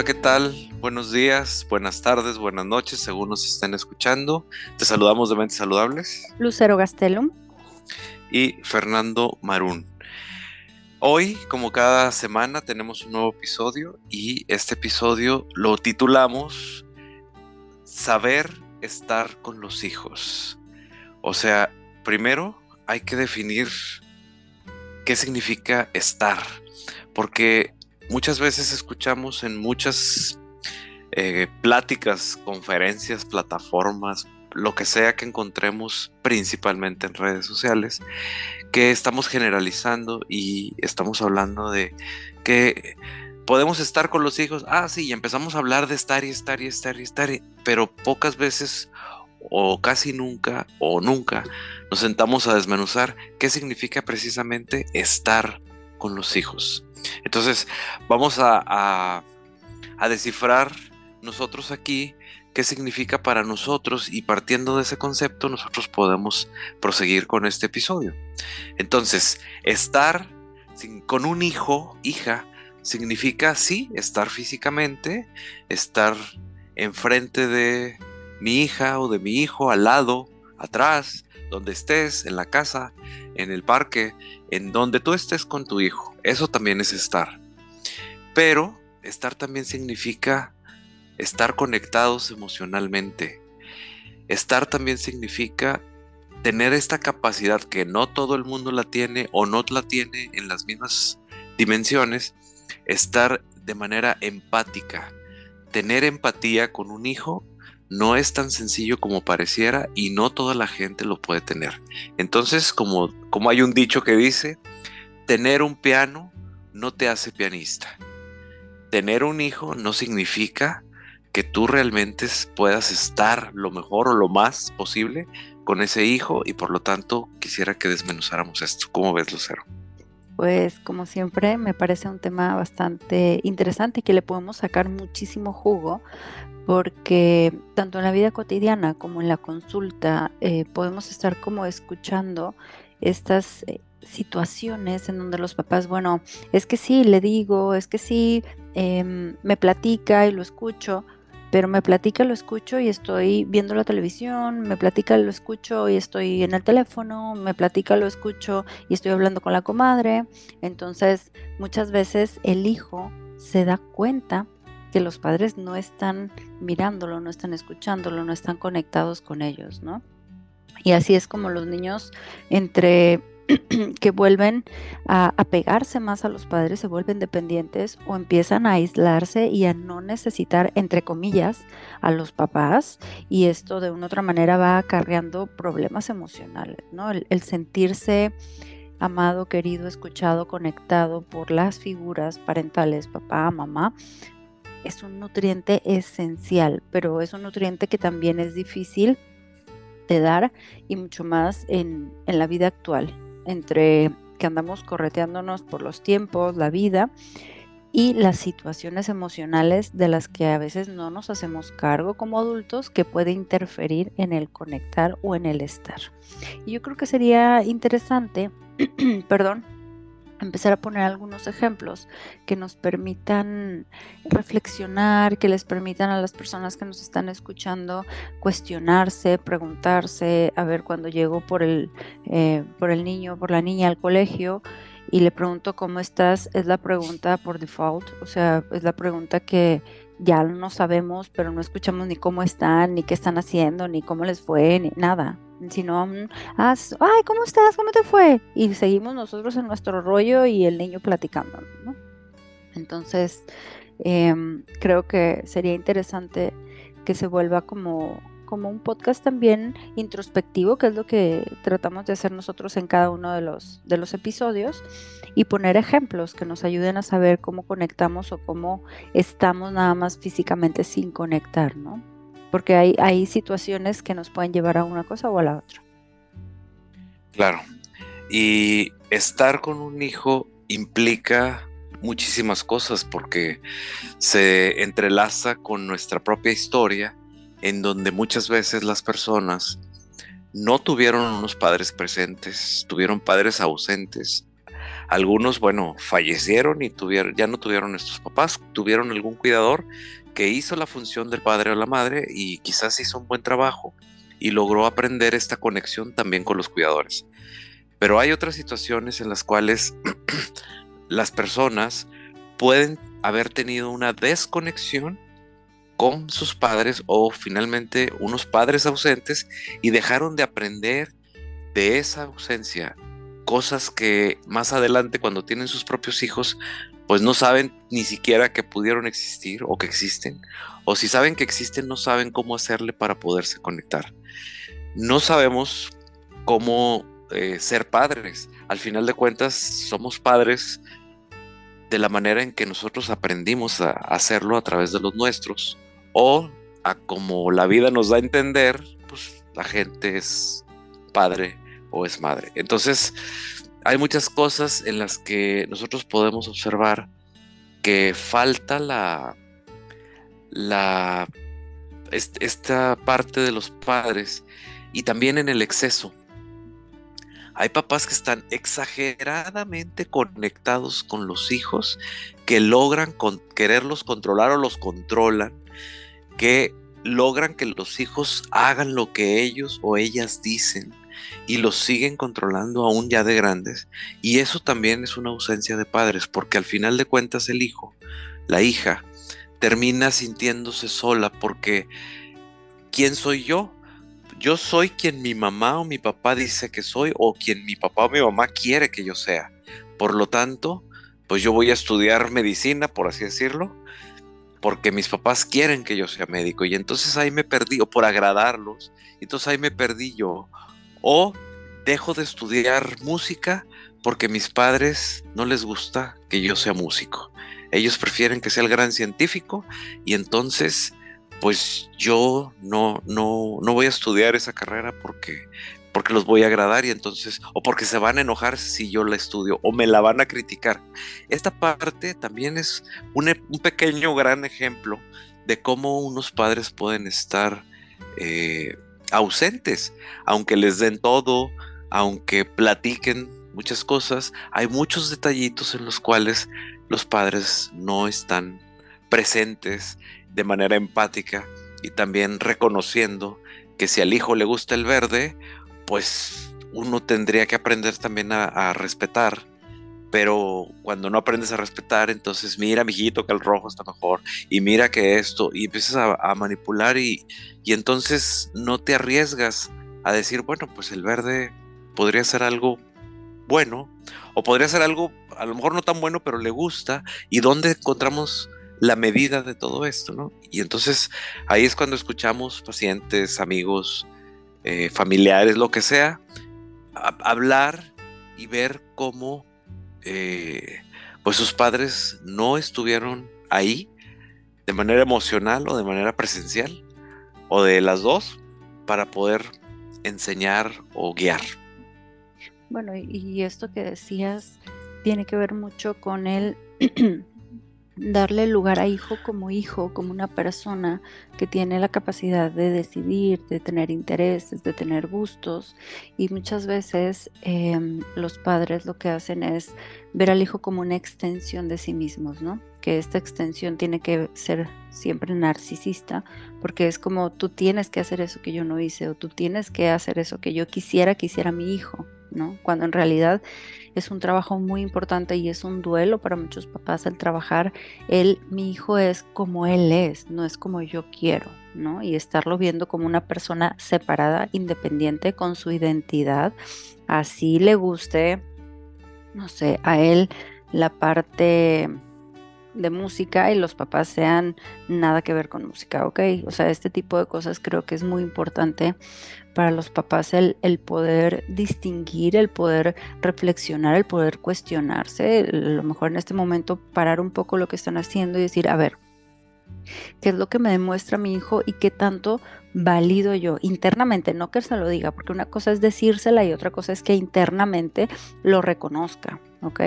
Hola, ¿qué tal? Buenos días, buenas tardes, buenas noches, según nos estén escuchando. Te saludamos de Mentes Saludables. Lucero Gastelum. Y Fernando Marún. Hoy, como cada semana, tenemos un nuevo episodio y este episodio lo titulamos Saber estar con los hijos. O sea, primero hay que definir qué significa estar, porque muchas veces escuchamos en muchas eh, pláticas, conferencias, plataformas, lo que sea que encontremos principalmente en redes sociales, que estamos generalizando y estamos hablando de que podemos estar con los hijos, ah, sí, y empezamos a hablar de estar y estar y estar y estar, pero pocas veces o casi nunca o nunca nos sentamos a desmenuzar qué significa precisamente estar con los hijos. Entonces, vamos a, a, descifrar nosotros aquí qué significa para nosotros y partiendo de ese concepto nosotros podemos proseguir con este episodio. Entonces, estar con un hijo, hija, significa sí, estar físicamente, estar enfrente de mi hija o de mi hijo, al lado, atrás, donde estés, en la casa, en el parque, en donde tú estés con tu hijo. Eso también es estar. Pero estar también significa estar conectados emocionalmente. Estar también significa tener esta capacidad que no todo el mundo la tiene o no la tiene en las mismas dimensiones, estar de manera empática. Tener empatía con un hijo no es tan sencillo como pareciera y no toda la gente lo puede tener. Entonces, como, como hay un dicho que dice, tener un piano no te hace pianista. Tener un hijo no significa que tú realmente puedas estar lo mejor o lo más posible con ese hijo y por lo tanto quisiera que desmenuzáramos esto. ¿Cómo ves, Lucero? Pues como siempre me parece un tema bastante interesante que le podemos sacar muchísimo jugo porque tanto en la vida cotidiana como en la consulta eh, podemos estar como escuchando estas eh, situaciones en donde los papás, bueno, es que sí, le digo, es que sí, em, me platica y lo escucho, pero me platica, lo escucho y estoy viendo la televisión, me platica, lo escucho y estoy en el teléfono, me platica, lo escucho y estoy hablando con la comadre. Entonces, muchas veces el hijo se da cuenta que los padres no están mirándolo, no están escuchándolo, no están conectados con ellos, ¿no? Y así es como los niños entre que vuelven a, pegarse más a los padres, se vuelven dependientes o empiezan a aislarse y a no necesitar, entre comillas, a los papás. Y esto de una otra manera va acarreando problemas emocionales, ¿no? el sentirse amado, querido, escuchado, conectado por las figuras parentales, papá, mamá, es un nutriente esencial, pero es un nutriente que también es difícil de dar y mucho más en, la vida actual, entre que andamos correteándonos por los tiempos, la vida y las situaciones emocionales de las que a veces no nos hacemos cargo como adultos que puede interferir en el conectar o en el estar. Y yo creo que sería interesante, perdón, empezar a poner algunos ejemplos que nos permitan reflexionar, que les permitan a las personas que nos están escuchando cuestionarse, preguntarse, a ver, cuando llego por el, eh, por el niño, por la niña al colegio y le pregunto cómo estás, es la pregunta por default, o sea, es la pregunta que ya no sabemos, pero no escuchamos ni cómo están, ni qué están haciendo, ni cómo les fue, ni nada sino, ah, ay, ¿cómo estás? ¿Cómo te fue? Y seguimos nosotros en nuestro rollo y el niño platicando, ¿no? Entonces, em, creo que sería interesante que se vuelva como, como un podcast también introspectivo, que es lo que tratamos de hacer nosotros en cada uno de los, de los episodios, y poner ejemplos que nos ayuden a saber cómo conectamos o cómo estamos nada más físicamente sin conectar, ¿no? porque hay, hay situaciones que nos pueden llevar a una cosa o a la otra. Claro. Y estar con un hijo implica muchísimas cosas porque se entrelaza con nuestra propia historia en donde muchas veces las personas no tuvieron unos padres presentes, tuvieron padres ausentes, Algunos, bueno, fallecieron y tuvieron, ya no tuvieron estos papás, tuvieron algún cuidador que hizo la función del padre o la madre y quizás hizo un buen trabajo y logró aprender esta conexión también con los cuidadores. Pero hay otras situaciones en las cuales las personas pueden haber tenido una desconexión con sus padres o finalmente unos padres ausentes y dejaron de aprender de esa ausencia. Cosas que más adelante cuando tienen sus propios hijos pues no saben ni siquiera que pudieron existir o que existen. O si saben que existen no saben cómo hacerle para poderse conectar. No sabemos cómo eh, ser padres. Al final de cuentas, somos padres de la manera en que nosotros aprendimos a hacerlo a través de los nuestros o a como la vida nos da a entender, pues la gente es padre o es madre. Entonces, hay muchas cosas en las que nosotros podemos observar que falta la, esta parte de los padres y también en el exceso. Hay papás que están exageradamente conectados con los hijos, que logran quererlos controlar o los controlan, que logran que los hijos hagan lo que ellos o ellas dicen y los siguen controlando aún ya de grandes. Y eso también es una ausencia de padres, porque al final de cuentas el hijo, la hija, termina sintiéndose sola porque ¿quién soy yo? yo soy quien mi mamá o mi papá dice que soy o quien mi papá o mi mamá quiere que yo sea. Por lo tanto, pues yo voy a estudiar medicina, por así decirlo, porque mis papás quieren que yo sea médico y entonces ahí me perdí, o por agradarlos, entonces ahí me perdí yo. O dejo de estudiar música porque mis padres no les gusta que yo sea músico. Ellos prefieren que sea el gran científico y entonces pues yo no, no, no voy a estudiar esa carrera porque, porque los voy a agradar y entonces, o porque se van a enojar si yo la estudio, o me la van a criticar. Esta parte también es un, pequeño, gran ejemplo de cómo unos padres pueden estar eh, ausentes, aunque les den todo, aunque platiquen muchas cosas, hay muchos detallitos en los cuales los padres no están presentes de manera empática y también reconociendo que si al hijo le gusta el verde, pues uno tendría que aprender también a, respetar. Pero cuando no aprendes a respetar, entonces mira, mijito, que el rojo está mejor, y mira que esto, y empiezas a, manipular, y, y entonces no te arriesgas a decir, bueno, pues el verde podría ser algo bueno, o podría ser algo a lo mejor no tan bueno, pero le gusta, y dónde encontramos la medida de todo esto, ¿no? Y entonces ahí es cuando escuchamos pacientes, amigos, eh, familiares, lo que sea, hablar y ver cómo eh, pues sus padres no estuvieron ahí de manera emocional o de manera presencial o de las dos para poder enseñar o guiar. Bueno, y esto que decías tiene que ver mucho con el darle lugar a hijo como hijo, como una persona que tiene la capacidad de decidir, de tener intereses, de tener gustos. Y muchas veces em, los padres lo que hacen es ver al hijo como una extensión de sí mismos, ¿no? Que esta extensión tiene que ser siempre narcisista, porque es como tú tienes que hacer eso que yo no hice, o tú tienes que hacer eso que yo quisiera que hiciera mi hijo, ¿no? Cuando en realidad es un trabajo muy importante y es un duelo para muchos papás el trabajar. Él, mi hijo es como él es, no es como yo quiero, ¿no? Y estarlo viendo como una persona separada, independiente con su identidad, así le guste, no sé, a él la parte de música y los papás sean nada que ver con música, ¿ok? O sea, este tipo de cosas creo que es muy importante para los papás el, poder distinguir, el poder reflexionar, el poder cuestionarse, a lo mejor en este momento parar un poco lo que están haciendo y decir, a ver, ¿qué es lo que me demuestra mi hijo y qué tanto valido yo internamente? No que se lo diga, porque una cosa es decírsela y otra cosa es que internamente lo reconozca, ¿ok?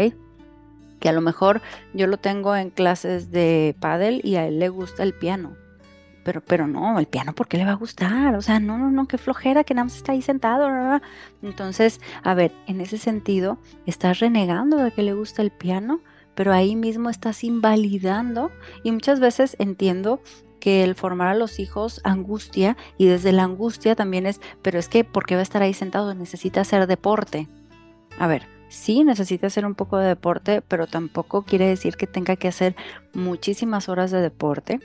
Que a lo mejor yo lo tengo en clases de pádel y a él le gusta el piano pero, pero no, el piano, ¿por qué le va a gustar? O sea, no, no, no, qué flojera, que nada más está ahí sentado. Entonces, a ver, en ese sentido, estás renegando de que le gusta el piano, pero ahí mismo estás invalidando y muchas veces entiendo que el formar a los hijos angustia y desde la angustia también es, pero es que, ¿por qué va a estar ahí sentado? Necesita hacer deporte. A ver, sí necesita hacer un poco de deporte, pero tampoco quiere decir que tenga que hacer muchísimas horas de deporte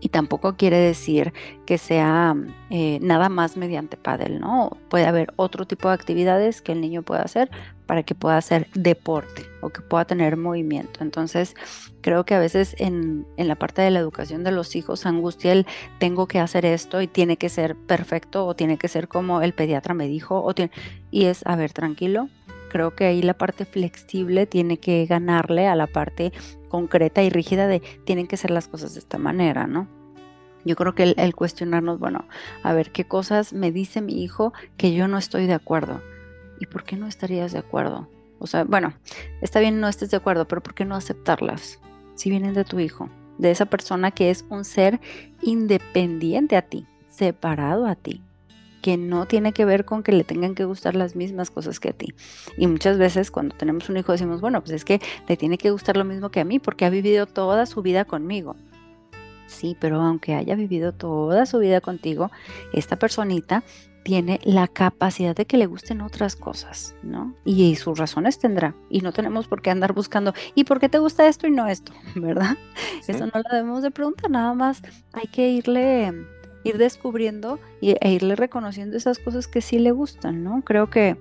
y tampoco quiere decir que sea eh, nada más mediante pádel, ¿no? Puede haber otro tipo de actividades que el niño pueda hacer para que pueda hacer deporte o que pueda tener movimiento. Entonces, creo que a veces en, la parte de la educación de los hijos angustia el tengo que hacer esto y tiene que ser perfecto o tiene que ser como el pediatra me dijo o y es, a ver, tranquilo, creo que ahí la parte flexible tiene que ganarle a la parte concreta y rígida de tienen que ser las cosas de esta manera, ¿no? Yo creo que el, cuestionarnos, bueno, a ver, ¿qué cosas me dice mi hijo que yo no estoy de acuerdo? ¿Y por qué no estarías de acuerdo? O sea, bueno, está bien no estés de acuerdo, pero ¿por qué no aceptarlas? Si vienen de tu hijo, de esa persona que es un ser independiente a ti, separado a ti, que no tiene que ver con que le tengan que gustar las mismas cosas que a ti. Y muchas veces cuando tenemos un hijo decimos, bueno, pues es que le tiene que gustar lo mismo que a mí porque ha vivido toda su vida conmigo. Sí, pero aunque haya vivido toda su vida contigo, esta personita tiene la capacidad de que le gusten otras cosas, ¿no? Y, sus razones tendrá. Y no tenemos por qué andar buscando, ¿y por qué te gusta esto y no esto? ¿Verdad? Eso no lo debemos de preguntar, nada más hay que irle ir descubriendo e irle reconociendo esas cosas que sí le gustan, ¿no? Creo que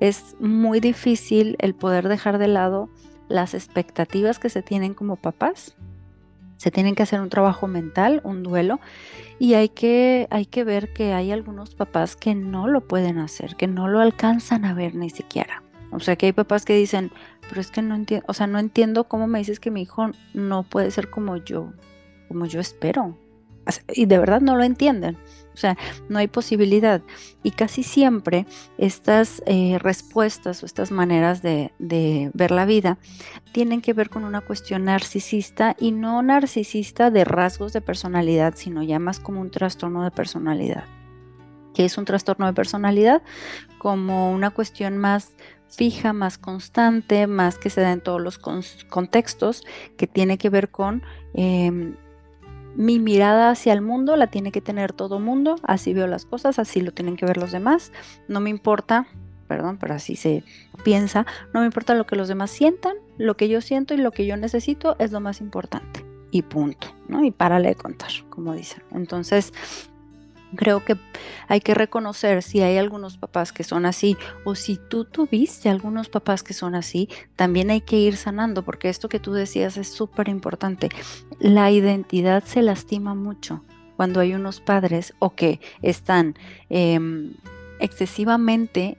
es muy difícil el poder dejar de lado las expectativas que se tienen como papás. Se tienen que hacer un trabajo mental, un duelo, y hay que, hay que ver que hay algunos papás que no lo pueden hacer, que no lo alcanzan a ver ni siquiera. O sea, que hay papás que dicen, pero es que no entiendo, o sea, no entiendo cómo me dices que mi hijo no puede ser como yo, como yo espero y de verdad no lo entienden. O sea, no hay posibilidad. Y casi siempre estas eh, respuestas o estas maneras de, ver la vida tienen que ver con una cuestión narcisista y no narcisista de rasgos de personalidad, sino ya más como un trastorno de personalidad. ¿Qué es un trastorno de personalidad? Como una cuestión más fija, más constante, más que se da en todos los contextos, que tiene que ver con... Em, mi mirada hacia el mundo la tiene que tener todo mundo, así veo las cosas, así lo tienen que ver los demás, no me importa, perdón, pero así se piensa, no me importa lo que los demás sientan, lo que yo siento y lo que yo necesito es lo más importante y punto, ¿no? Y párale de contar, como dicen. Entonces, Creo que hay que reconocer si hay algunos papás que son así o si tú tuviste algunos papás que son así, también hay que ir sanando porque esto que tú decías es súper importante. La identidad se lastima mucho cuando hay unos padres o que están em, excesivamente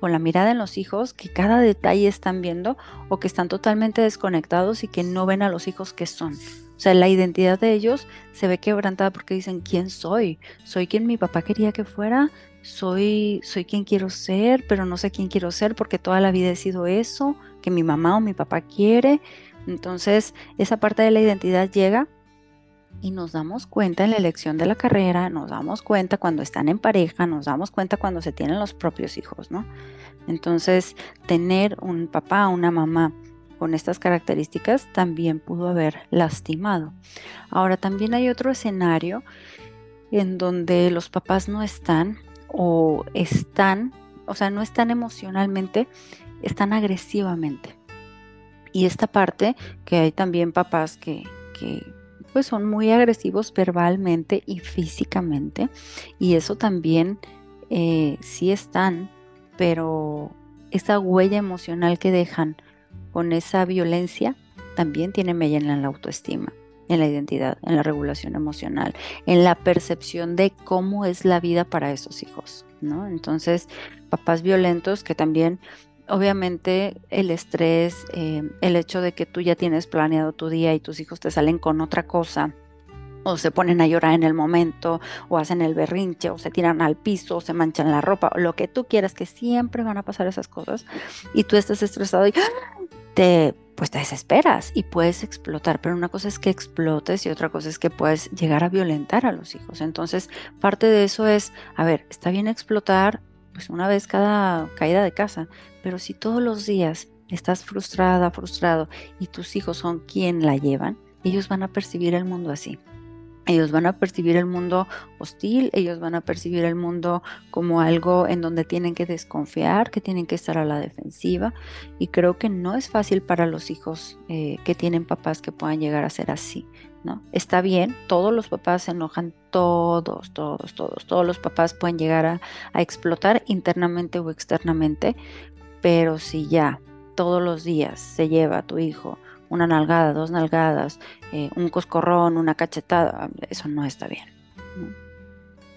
con la mirada en los hijos, que cada detalle están viendo o que están totalmente desconectados y que no ven a los hijos que son. O sea, la identidad de ellos se ve quebrantada porque dicen, ¿quién soy? ¿Soy quien mi papá quería que fuera? ¿Soy, soy quien quiero ser, pero no sé quién quiero ser porque toda la vida he sido eso, que mi mamá o mi papá quiere? Entonces, esa parte de la identidad llega y nos damos cuenta en la elección de la carrera, nos damos cuenta cuando están en pareja, nos damos cuenta cuando se tienen los propios hijos, ¿no? Entonces, tener un papá, una mamá con estas características también pudo haber lastimado. Ahora también hay otro escenario en donde los papás no están o están, o sea, no están emocionalmente, están agresivamente. Y esta parte, que hay también papás que, que pues son muy agresivos verbalmente y físicamente, y eso también eh, sí están, pero esa huella emocional que dejan con esa violencia también tiene mella en la autoestima, en la identidad, en la regulación emocional, en la percepción de cómo es la vida para esos hijos, ¿no? Entonces, papás violentos que también obviamente el estrés, eh, el hecho de que tú ya tienes planeado tu día y tus hijos te salen con otra cosa, o se ponen a llorar en el momento, o hacen el berrinche, o se tiran al piso, o se manchan la ropa, o lo que tú quieras, que siempre van a pasar esas cosas, y tú estás estresado y te pues te desesperas y puedes explotar, pero una cosa es que explotes y otra cosa es que puedes llegar a violentar a los hijos. Entonces, parte de eso es, a ver, está bien explotar pues una vez cada caída de casa, pero si todos los días estás frustrada, frustrado y tus hijos son quien la llevan, ellos van a percibir el mundo así. Ellos van a percibir el mundo hostil, ellos van a percibir el mundo como algo en donde tienen que desconfiar, que tienen que estar a la defensiva. Y creo que no es fácil para los hijos eh, que tienen papás que puedan llegar a ser así. ¿no? Está bien, todos los papás se enojan, todos, todos, todos, todos los papás pueden llegar a, a explotar internamente o externamente, pero si ya todos los días se lleva a tu hijo una nalgada, dos nalgadas, eh, un coscorrón, una cachetada, eso no está bien.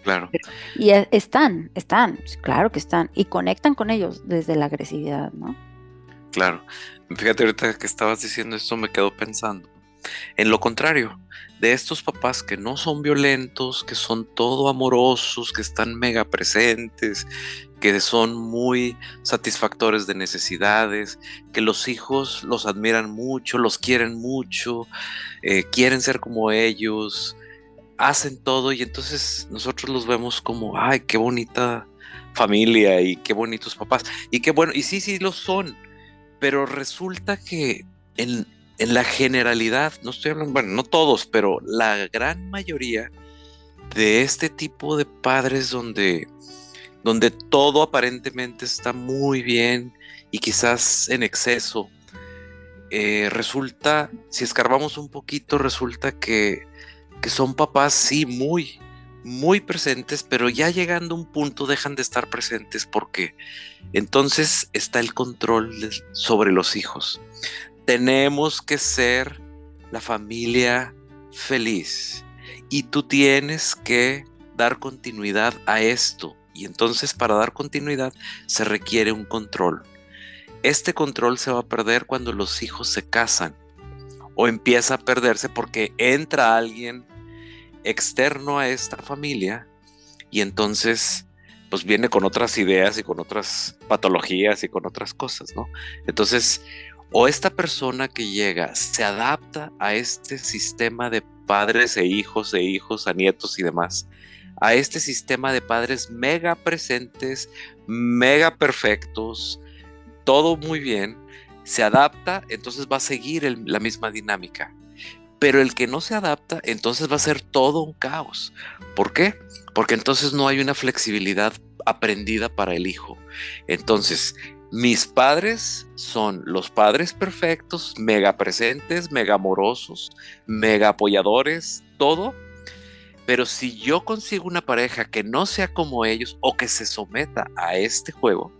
Claro. Y e, están, están, claro que están, y conectan con ellos desde la agresividad, ¿no? Claro. Fíjate, ahorita que estabas diciendo esto me quedo pensando. En lo contrario, de estos papás que no son violentos, que son todo amorosos, que están mega presentes, que son muy satisfactores de necesidades, que los hijos los admiran mucho, los quieren mucho, eh, quieren ser como ellos, hacen todo y entonces nosotros los vemos como, ay, qué bonita familia y qué bonitos papás. Y qué bueno, y sí, sí lo son, pero resulta que en, en la generalidad, no estoy hablando, bueno, no todos, pero la gran mayoría de este tipo de padres donde donde todo aparentemente está muy bien y quizás en exceso, eh, resulta, si escarbamos un poquito, resulta que, que son papás, sí, muy, muy presentes, pero ya llegando a un punto dejan de estar presentes porque entonces está el control sobre los hijos. Tenemos que ser la familia feliz y tú tienes que dar continuidad a esto. Y entonces para dar continuidad se requiere un control. Este control se va a perder cuando los hijos se casan o empieza a perderse porque entra alguien externo a esta familia y entonces pues viene con otras ideas y con otras patologías y con otras cosas, ¿no? Entonces, o esta persona que llega se adapta a este sistema de padres e hijos, de hijos a nietos y demás, a este sistema de padres mega presentes, mega perfectos, todo muy bien, se adapta, entonces va a seguir la misma dinámica. Pero el que no se adapta, entonces va a ser todo un caos. ¿Por qué? Porque entonces no hay una flexibilidad aprendida para el hijo. Entonces, mis padres son los padres perfectos, mega presentes, mega amorosos, mega apoyadores, todo, pero si yo consigo una pareja que no sea como ellos o que se someta a este juego,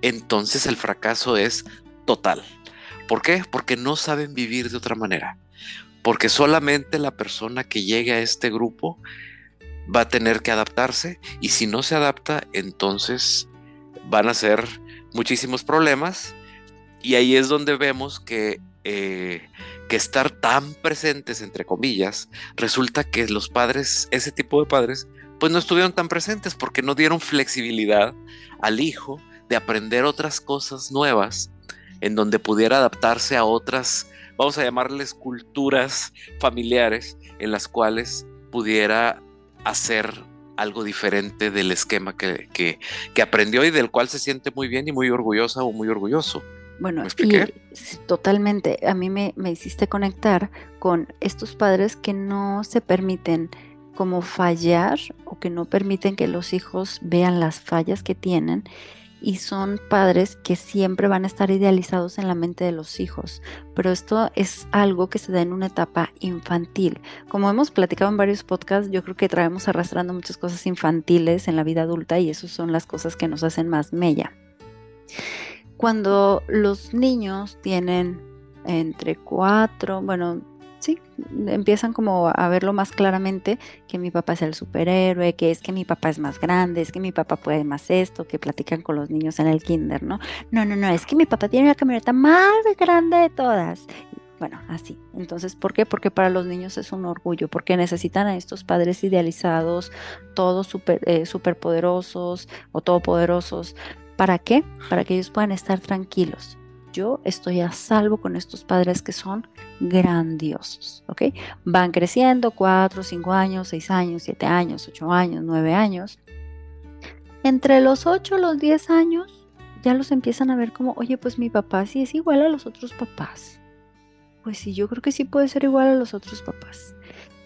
entonces el fracaso es total. ¿Por qué? Porque no saben vivir de otra manera. Porque solamente la persona que llegue a este grupo va a tener que adaptarse y si no se adapta, entonces van a ser muchísimos problemas y ahí es donde vemos que eh, que estar tan presentes, entre comillas, resulta que los padres, ese tipo de padres, pues no estuvieron tan presentes porque no dieron flexibilidad al hijo de aprender otras cosas nuevas en donde pudiera adaptarse a otras, vamos a llamarles culturas familiares en las cuales pudiera hacer algo diferente del esquema que, que, que aprendió y del cual se siente muy bien y muy orgullosa o muy orgulloso. Bueno, totalmente. A mí me, me, hiciste conectar con estos padres que no se permiten como fallar o que no permiten que los hijos vean las fallas que tienen y son padres que siempre van a estar idealizados en la mente de los hijos, pero esto es algo que se da en una etapa infantil. Como hemos platicado en varios podcasts, yo creo que traemos arrastrando muchas cosas infantiles en la vida adulta y esas son las cosas que nos hacen más mella cuando los niños tienen entre cuatro, bueno, sí, empiezan como a verlo más claramente, que mi papá es el superhéroe, que es que mi papá es más grande, es que mi papá puede más esto, que platican con los niños en el kinder, ¿no? No, no, no, es que mi papá tiene la camioneta más grande de todas. Bueno, así. Entonces, ¿por qué? Porque para los niños es un orgullo, porque necesitan a estos padres idealizados, todos super, eh, superpoderosos o todopoderosos, ¿Para qué? Para que ellos puedan estar tranquilos. yo estoy a salvo con estos padres que son grandiosos, ¿ok? Van creciendo, cuatro, cinco años, seis años, siete años, ocho años, nueve años. Entre los ocho, los diez años, ya los empiezan a ver como, oye, pues mi papá sí es igual a los otros papás. Pues sí, yo creo que sí puede ser igual a los otros papás.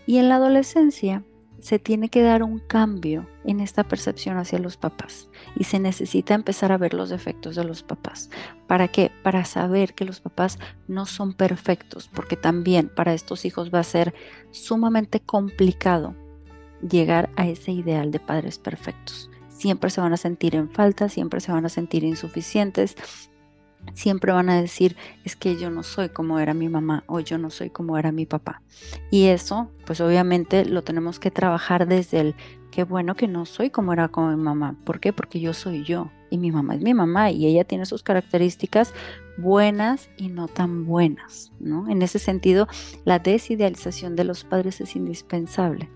Y en la adolescencia se tiene que dar un cambio en esta percepción hacia los papás y se necesita empezar a ver los defectos de los papás. ¿Para qué? Para saber que los papás no son perfectos, porque también para estos hijos va a ser sumamente complicado llegar a ese ideal de padres perfectos. Siempre se van a sentir en falta, siempre se van a sentir insuficientes, siempre van a decir, es que yo no soy como era mi mamá o yo no soy como era mi papá. Y eso, pues obviamente lo tenemos que trabajar desde el, qué bueno que no soy como era mi mamá. ¿Por qué? Porque yo soy yo y mi mamá es mi mamá y ella tiene sus características buenas y no tan buenas, ¿no? En ese sentido, la desidealización de los padres es indispensable.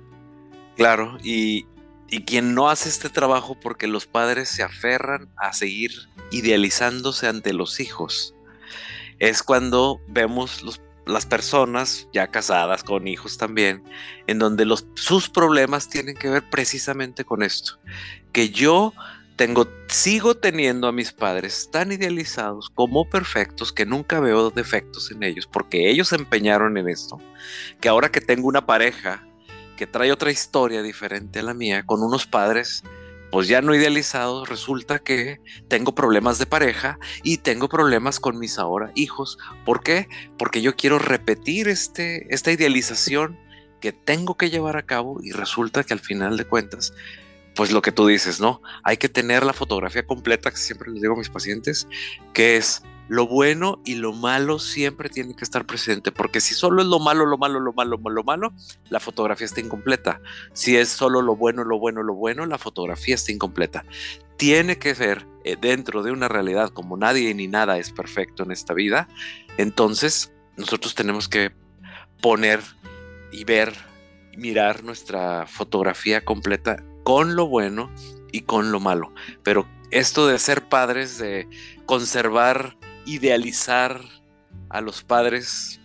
Claro, y, y quien no hace este trabajo porque los padres se aferran a seguir idealizándose ante los hijos. Es cuando vemos las personas ya casadas con hijos también, en donde sus problemas tienen que ver precisamente con esto, que yo tengo, sigo teniendo a mis padres tan idealizados como perfectos que nunca veo defectos en ellos, porque ellos se empeñaron en esto, que ahora que tengo una pareja que trae otra historia diferente a la mía, con unos padres pues ya no idealizados, resulta que tengo problemas de pareja y tengo problemas con mis ahora hijos. ¿Por qué? Porque yo quiero repetir este, esta idealización que tengo que llevar a cabo y resulta que al final de cuentas, pues lo que tú dices, ¿no? Hay que tener la fotografía completa, que siempre les digo a mis pacientes, que es lo bueno y lo malo siempre tiene que estar presente, porque si solo es lo malo, lo malo, lo malo, lo malo, la fotografía está incompleta. Si es solo lo bueno, lo bueno, lo bueno, la fotografía está incompleta. Tiene que ser eh, dentro de una realidad como nadie ni nada es perfecto en esta vida, entonces nosotros tenemos que poner y ver, mirar nuestra fotografía completa con lo bueno y con lo malo. Pero esto de ser padres, de conservar idealizar a los padres,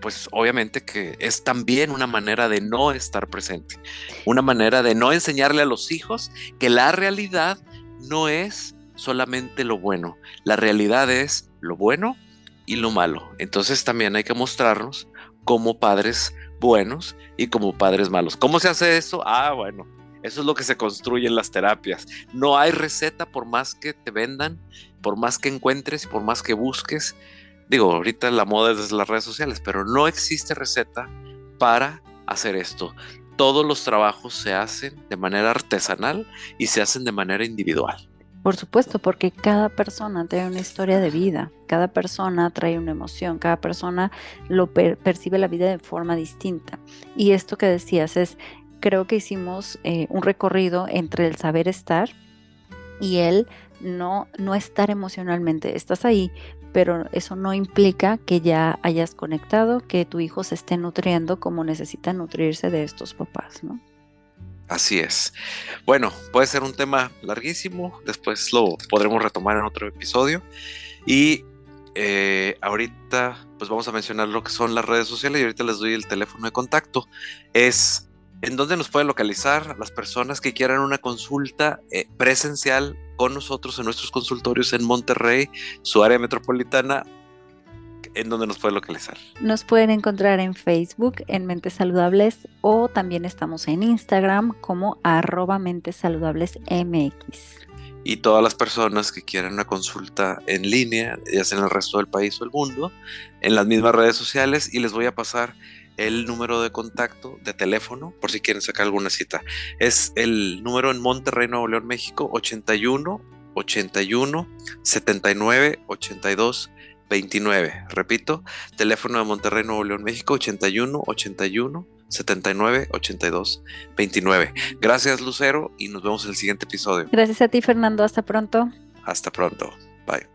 pues obviamente que es también una manera de no estar presente, una manera de no enseñarle a los hijos que la realidad no es solamente lo bueno, la realidad es lo bueno y lo malo. Entonces también hay que mostrarnos como padres buenos y como padres malos. ¿Cómo se hace eso? Ah, bueno, eso es lo que se construye en las terapias. No hay receta por más que te vendan, por más que encuentres, por más que busques. Digo, ahorita la moda es las redes sociales, pero no existe receta para hacer esto. Todos los trabajos se hacen de manera artesanal y se hacen de manera individual. Por supuesto, porque cada persona trae una historia de vida, cada persona trae una emoción, cada persona lo percibe la vida de forma distinta. Y esto que decías es, creo que hicimos eh, un recorrido entre el saber estar y el no, no estar emocionalmente. Estás ahí, pero eso no implica que ya hayas conectado, que tu hijo se esté nutriendo como necesita nutrirse de estos papás, ¿no? Así es. Bueno, puede ser un tema larguísimo, después lo podremos retomar en otro episodio. Y eh, ahorita, pues vamos a mencionar lo que son las redes sociales y ahorita les doy el teléfono de contacto. Es ¿En dónde nos pueden localizar las personas que quieran una consulta eh, presencial con nosotros en nuestros consultorios en Monterrey, su área metropolitana? ¿En dónde nos pueden localizar? Nos pueden encontrar en Facebook, en Mentes Saludables, o también estamos en Instagram como arroba Mentes Saludables MX. Y todas las personas que quieran una consulta en línea, ya sea en el resto del país o el mundo, en las mismas redes sociales, y les voy a pasar el número de contacto de teléfono por si quieren sacar alguna cita. Es el número en Monterrey, Nuevo León, México, 81 81 79 82 29. Repito, teléfono de Monterrey, Nuevo León, México, 81 81 79 82 29. Gracias, Lucero, y nos vemos en el siguiente episodio. Gracias a ti, Fernando. Hasta pronto. Hasta pronto. Bye.